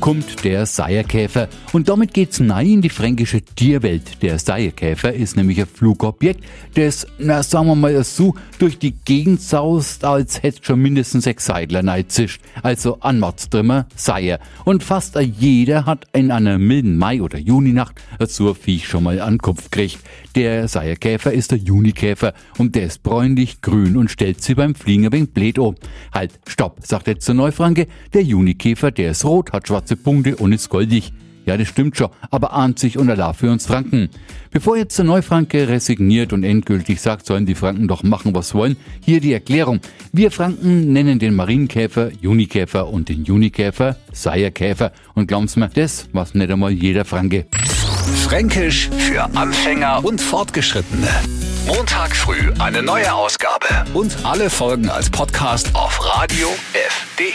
kommt der Seierkäfer. Und damit geht's nein in die fränkische Tierwelt. Der Seierkäfer ist nämlich ein Flugobjekt, das, na sagen wir mal so, durch die Gegend saust, als hätte schon mindestens sechs Seidler zischt. Also Anmordstrimmer, Seier. Und fast jeder hat in einer milden Mai- oder Juninacht so ein Viech schon mal an den Kopf gekriegt. Der Seierkäfer ist der Junikäfer und der ist bräunlich grün und stellt sie beim Fliegen ein wenig blöd um. Halt, stopp, sagt jetzt der Neufranke, der Junikäfer, der ist rot, hat Punkte und ist goldig. Ja, das stimmt schon, aber ahnt sich und Allah für uns Franken. Bevor jetzt der Neufranke resigniert und endgültig sagt, sollen die Franken doch machen, was wollen, hier die Erklärung. Wir Franken nennen den Marienkäfer Junikäfer und den Junikäfer Seierkäfer. Und glauben's mir, das was nicht einmal jeder Franke. Fränkisch für Anfänger und Fortgeschrittene. Montag früh eine neue Ausgabe und alle Folgen als Podcast auf radiof.de.